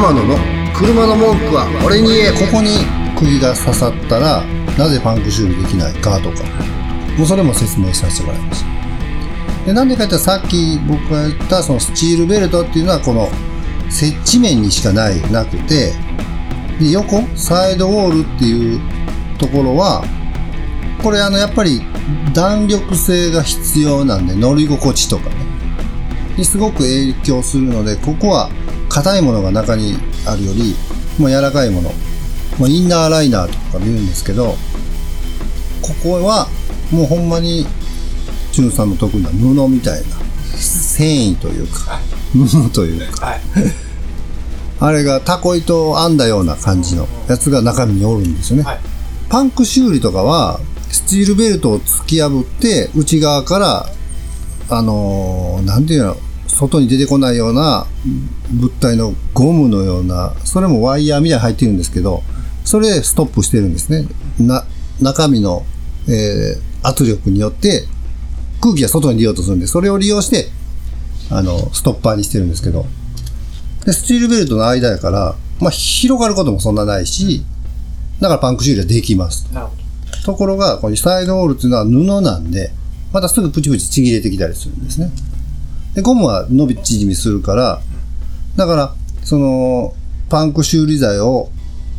天野の車の文句は俺に言え。ここに釘が刺さったらなぜパンク修理できないかとか。もうそれも説明させてもらいましたでなんでかって言ったらさっき僕が言ったそのスチールベルトっていうのはこの接地面にしかないなくてで横サイドウォールっていうところはこれあのやっぱり弾力性が必要なんで乗り心地とかね。にすごく影響するのでここは硬いものが中にあるよりもう柔らかいものまあ、インナーライナーとか見るんですけどここはもうほんまにチュンさんの得意な布みたいな繊維というか布というか、はい。あれがタコ糸を編んだような感じのやつが中身におるんですよね、はい。パンク修理とかはスチールベルトを突き破って内側からあのーなんていうの外に出てこないような物体のゴムのようなそれもワイヤーみたいに入ってるんですけどそれでストップしてるんですねな中身の、えー圧力によって空気が外に出ようとするんでそれを利用してあのストッパーにしてるんですけどでスチールベルトの間やから、まあ、広がることもそんなないしだからパンク修理はできます。なるほど。ところが、このサイドウォールっていうのは布なんで、またすぐプチプチちぎれてきたりするんですね。で、ゴムは伸び縮みするから、だから、その、パンク修理剤を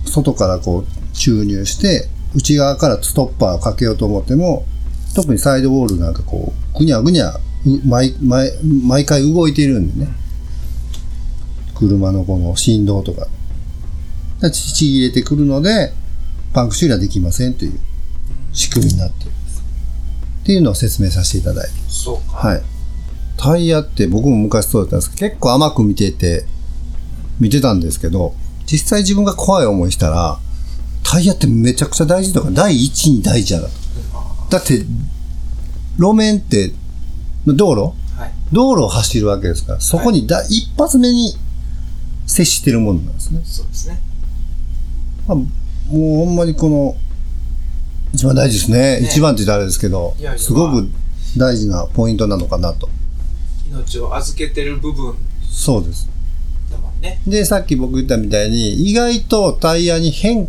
外からこう注入して、内側からストッパーをかけようと思っても、特にサイドウォールなんかこう、ぐにゃぐにゃ、う毎毎毎回動いているんでね。車のこの振動とか。ちちぎれてくるので、パンク修理はできませんという仕組みになっている。っていうのを説明させていただいて。そうか。はい。タイヤって僕も昔そうだったんですけど、結構甘く見てて、見てたんですけど、実際自分が怖い思いしたら、タイヤってめちゃくちゃ大事とか、第一に大事やなと。だって、路面って、道路？はい。道路を走るわけですから、そこにだ、一発目に接してるものなんですね。そうですね。まあ、もうほんまにこの、一番大事ですね。ね一番って言ったらあれですけどすごく大事なポイントなのかなと。命を預けてる部分そうです。だもんね。で、さっき僕言ったみたいに、意外とタイヤに変、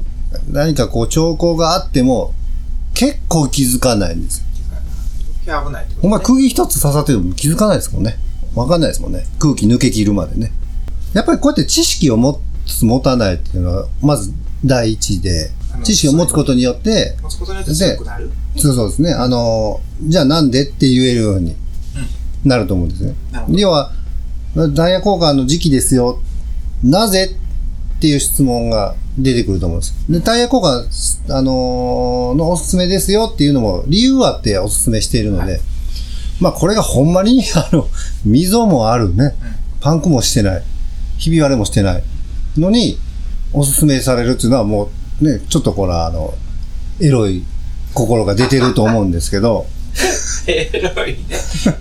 何かこう兆候があっても、結構気づかないんですよ。危ないってこと、ね。ほんま釘一つ刺さってても気づかないですもんね。わかんないですもんね。空気抜け切るまでね。やっぱりこうやって知識を持つ、持たないっていうのは、まず第一で知識を持つことによって、持つことによって強くなる。そうそうですね。あの、じゃあなんでって言えるようになると思うんですね。要は、ダイヤ交換の時期ですよ。なぜっていう質問が出てくると思うんです。で、タイヤ交換、あのーのおすすめですよっていうのも理由あっておすすめしているので、はいまあこれがほんまに、あの、溝もあるね。パンクもしてない。ひび割れもしてない。のに、おすすめされるっていうのはもう、ね、ちょっとこれあの、エロい心が出てると思うんですけど、エロいね。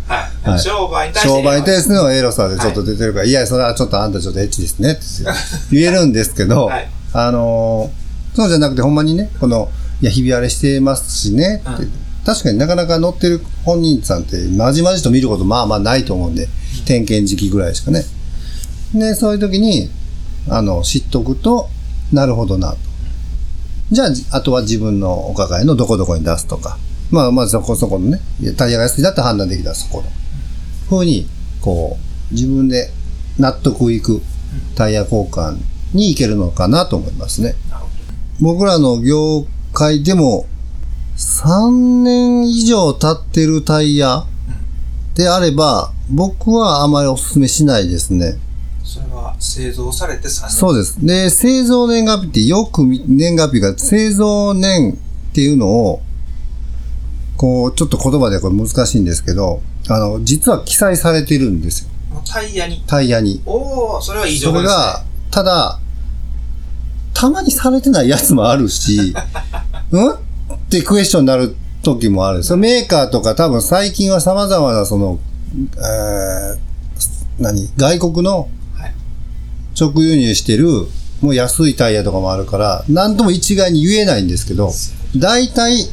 はい。はい商売に対して。商売に対してのエロさでちょっと出てるから、い、や、それはちょっとあんたちょっとエッチですねって言えるんですけど、はいあのーそうじゃなくてほんまにね、この、いや、ひび割れしてますしねって、うん確かになかなか乗ってる本人さんって、まじまじと見ることまあまあないと思うんで、点検時期ぐらいしかね。で、そういう時に、あの、知っとくと、なるほどなと。じゃあ、じあとは自分のお抱えのどこどこに出すとか。まあ、まずそこそこのね、タイヤが安いだって判断できたらそこの。ふうに、こう、自分で納得いくタイヤ交換に行けるのかなと思いますね。僕らの業界でも、3年以上経ってるタイヤであれば、僕はあまりお勧めしないですね。ど。それは製造されて3年。そうです。で、製造年月日ってよく見年月日が製造年っていうのを、こう、ちょっと言葉でこれ難しいんですけど、あの、実は記載されてるんですよ。タイヤに。タイヤに。おおそれはいい情そ報です、ね。れが、ただ、たまにされてないやつもあるし、うん？ってクエスチョンになる時もあるんですよ。メーカーとか多分最近は様々なその、えー何？外国のはい直輸入してる、もう安いタイヤとかもあるから、なんとも一概に言えないんですけど、大体、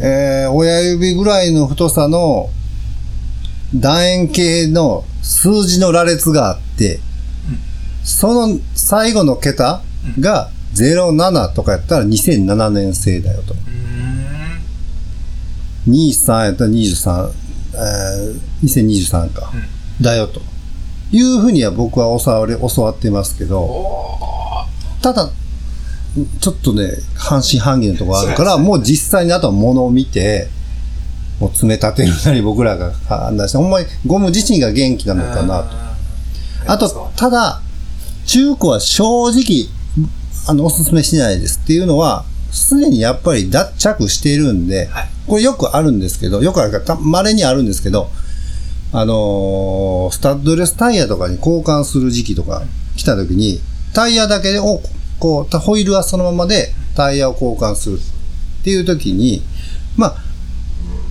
えー親指ぐらいの太さの楕円形の数字の羅列があって、その最後の桁が07とかやったら2007年製だよと。うーん。23やったら23、えー2023か。だよと。いうふうには僕は教わり教わってますけど。ただ、ちょっとね、半信半疑のところあるから、もう実際にあとは物を見て、もう詰め立てるなり僕らが判断して、ほんまにゴム自身が元気なのかなと。あと、ただ、中古は正直、あの、おすすめしないですっていうのは、すでにやっぱり脱着しているんで、はい。これよくあるんですけど、よくあるから、た稀にあるんですけど、あのースタッドレスタイヤとかに交換する時期とか来た時に、タイヤだけを、こう、ホイールはそのままでタイヤを交換するっていう時に、まあ、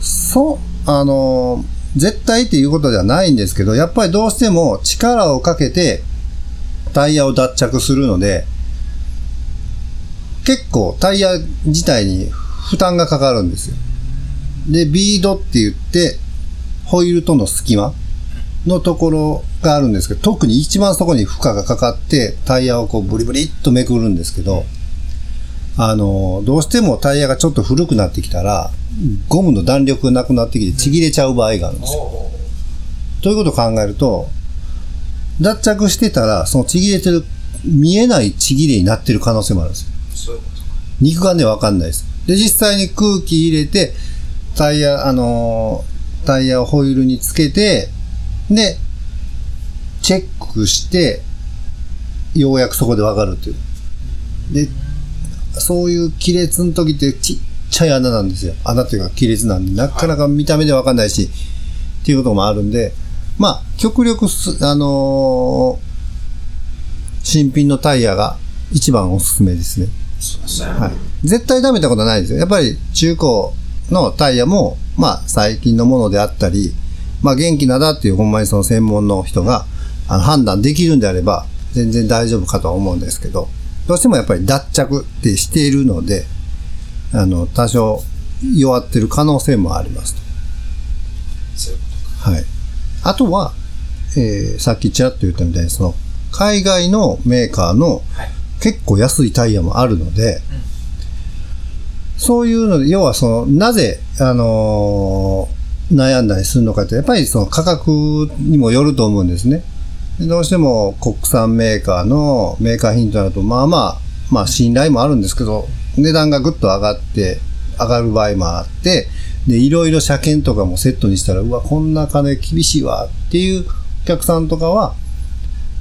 そう、あの絶対っていうことではないんですけど、やっぱりどうしても力をかけてタイヤを脱着するので、結構タイヤ自体に負担がかかるんですよ。で、ビードって言って、ホイールとの隙間のところがあるんですけど、特に一番そこに負荷がかかって、タイヤをこうブリブリっとめくるんですけど、あの、どうしてもタイヤがちょっと古くなってきたら、ゴムの弾力がなくなってきてちぎれちゃう場合があるんですよ。ということを考えると、脱着してたら、そのちぎれてる、見えないちぎれになってる可能性もあるんですよ。肉眼でわかんないです。で、実際に空気入れて、タイヤ、あのータイヤをホイールにつけて、で、チェックして、ようやくそこでわかるっていう。で、そういう亀裂の時ってちっちゃい穴なんですよ。穴っていうか亀裂なんで、なかなか見た目でわかんないし、っていうこともあるんで、まあ、極力す、あのー新品のタイヤが一番おすすめですね。そうですね。はい。絶対ダメってことはないですよ。やっぱり中古のタイヤも、まあ最近のものであったり、まあ元気なだっていうほんまにその専門の人があの判断できるんであれば全然大丈夫かとは思うんですけど、どうしてもやっぱり脱着ってしているので、あの、多少弱ってる可能性もありますと。はい。あとは、えーさっきちらっと言ったみたいに、その、海外のメーカーの。結構安いタイヤもあるので、そういうので、要はその、なぜ、あのー悩んだりするのかって、やっぱりその価格にもよると思うんですね。どうしても国産メーカーのメーカー品となると、まあまあ、まあ信頼もあるんですけど、値段がぐっと上がって、上がる場合もあって、で、いろいろ車検とかもセットにしたら、うわ、こんな金厳しいわっていうお客さんとかは、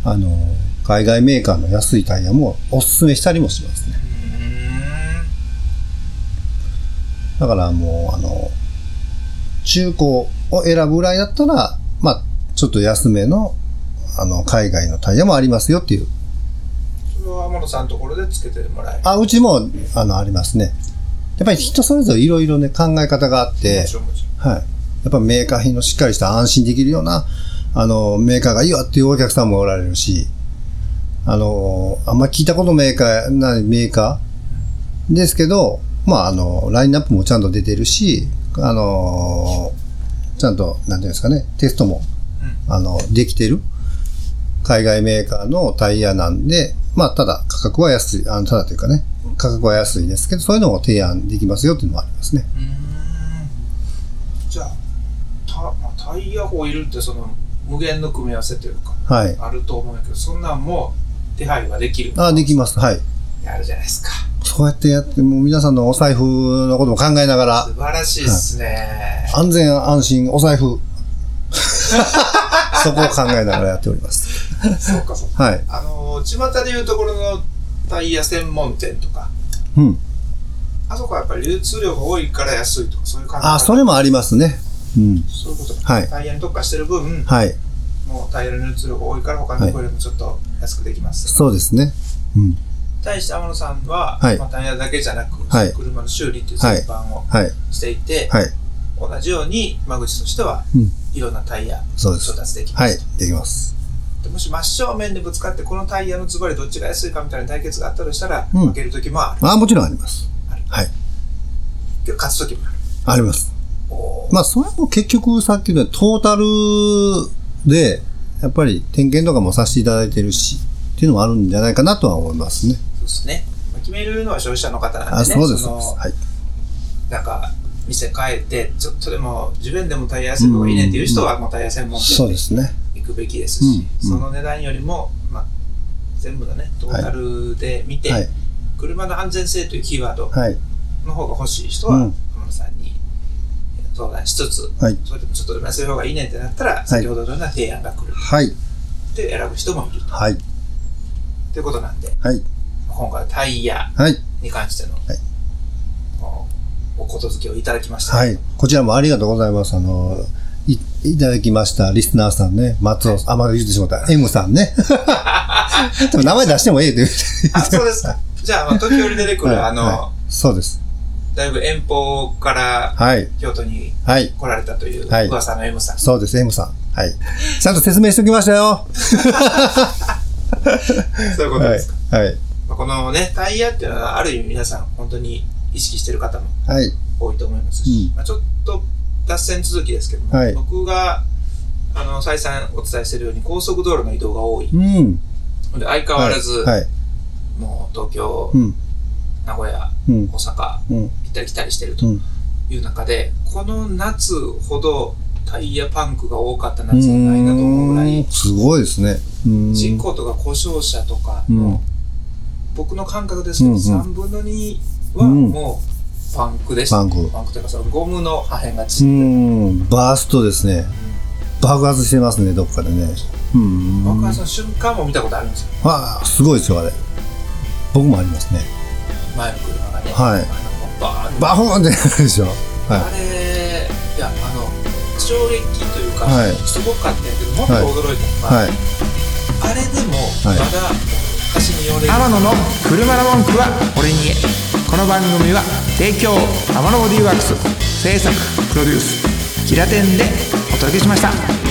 あの、海外メーカーの安いタイヤもおすすめしたりもしますね。だからもう、あの、中古を選ぶぐらいだったら、まあ、ちょっと安めの、あの、海外のタイヤもありますよっていう。それは天野さんのところでつけてもらえる。あ、うちも、あの、ありますね。やっぱり人それぞれいろいろね、考え方があってはい。やっぱメーカー品のしっかりした安心できるような、あの、メーカーがいいわっていうお客さんもおられるし、あの、あんま聞いたことメーカー、なメーカーですけど、まあ、あの、ラインナップもちゃんと出てるし、あの、ちゃんと、なんていうんですかね、テストも、あの、できてる海外メーカーのタイヤなんで、まあ、ただ価格は安い、あの、ただというかね、価格は安いですけど、そういうのも提案できますよっていうのもありますね。じゃあ、たまあ、タイヤホイールってその無限の組み合わせというか、はい。あると思うんだけど、そんなんも手配はできる。あ、できます。はい。やるじゃないですか。そうやってやって、もう皆さんのお財布のことも考えながら素、晴らしいですね。安全安心お財布、そこを考えながらやっております。そうかそうか。はい。あのー、巷でいうところのタイヤ専門店とか、うん。あそこはやっぱり流通量が多いから安いとか、そういう感じあ、それもありますね。うん。そういうことか。はいタイヤに特化してる分、はい。もうタイヤの流通量が多いから他のところよりもちょっと安くできます。そうですね。うん。対して天野さんは、はいまあ、タイヤだけじゃなく、はい車の修理っていう全般をはい。していて、はい。同じように間口としては、うんいろんなタイヤそうです調達できますはい。できます。でもし真正面でぶつかってこのタイヤのズバリどっちが安いかみたいな対決があったとしたら、うん負ける時もある。あ、もちろんあります。はい。勝つ時もある。あります。まあ、それも結局さっきのトータルで、やっぱり点検とかもさせていただいてるし、っていうのもあるんじゃないかなとは思いますね。ですね。まあ決めるのは消費者の方なんでね。あ、そうです。はい。なんか、店変えて、ちょっとでも自分でもタイヤ安い方がいいねっていう人は、もうタイヤ専門そう店でですね。行くべきですし、その値段よりも、まあ、全部のね、トータルで見て、はい。車の安全性というキーワードはい。の方が欲しい人は、うん浜野さんに相談しつつ、はい。それでもちょっと安い方がいいねってなったら、先ほどのような提案が来るはい。って選ぶ人もいるはい。ということなんで、はい。今回はタイヤはい。に関しての、いおおことづけをいただきました。はい。こちらもありがとうございます。あの、いいただきましたリスナーさんね、松尾さん、あ、まだ言ってしまった。M さんね。でも名前出してもええって言って。あ、そうですか。じゃあ、まあ、時折出てくる、はいあの、はいそうです。だいぶ遠方からはい。京都にはい。来られたというはい噂の M さん。そうです、M さん。はい。ちゃんと説明しておきましたよ。そういうことはいですか。。はい。まあ、このね、タイヤっていうのは、ある意味皆さん本当に意識してる方もはい。多いと思いますし、うんまあ、ちょっと脱線続きですけども、はい僕が、あの、再三お伝えしているように高速道路の移動が多い。うん。で相変わらず、はい。はいもう東京、うん。名古屋、うん大。阪、うん。行ったり来たりしてるとうん。いう中で、この夏ほどタイヤパンクが多かった夏はないなと思うぐらい、すごいですね。うん事故とか故障車とかの、うん僕の感覚ですけど、うんうん3分の2はうんもうパンクでした。パンクパンクというかそのゴムの破片がう散ってん。バーストですね。爆発してますね、どっかでね。うん。爆発の瞬間も見たことあるんですよ。ああ、すごいですよ、あれ。僕もありますね。前の車がね。はいバーンバフーンってなるでしょ。あはれ、いや、あの、衝撃というか、はいすごかったんやけど、もっと驚いたのい。が、はい。あれでも、はいまだ、端に寄れる。天野の車の文句は俺に言え。この番組は提供天野ボディーワークス制作プロデュースキラテンでお届けしました。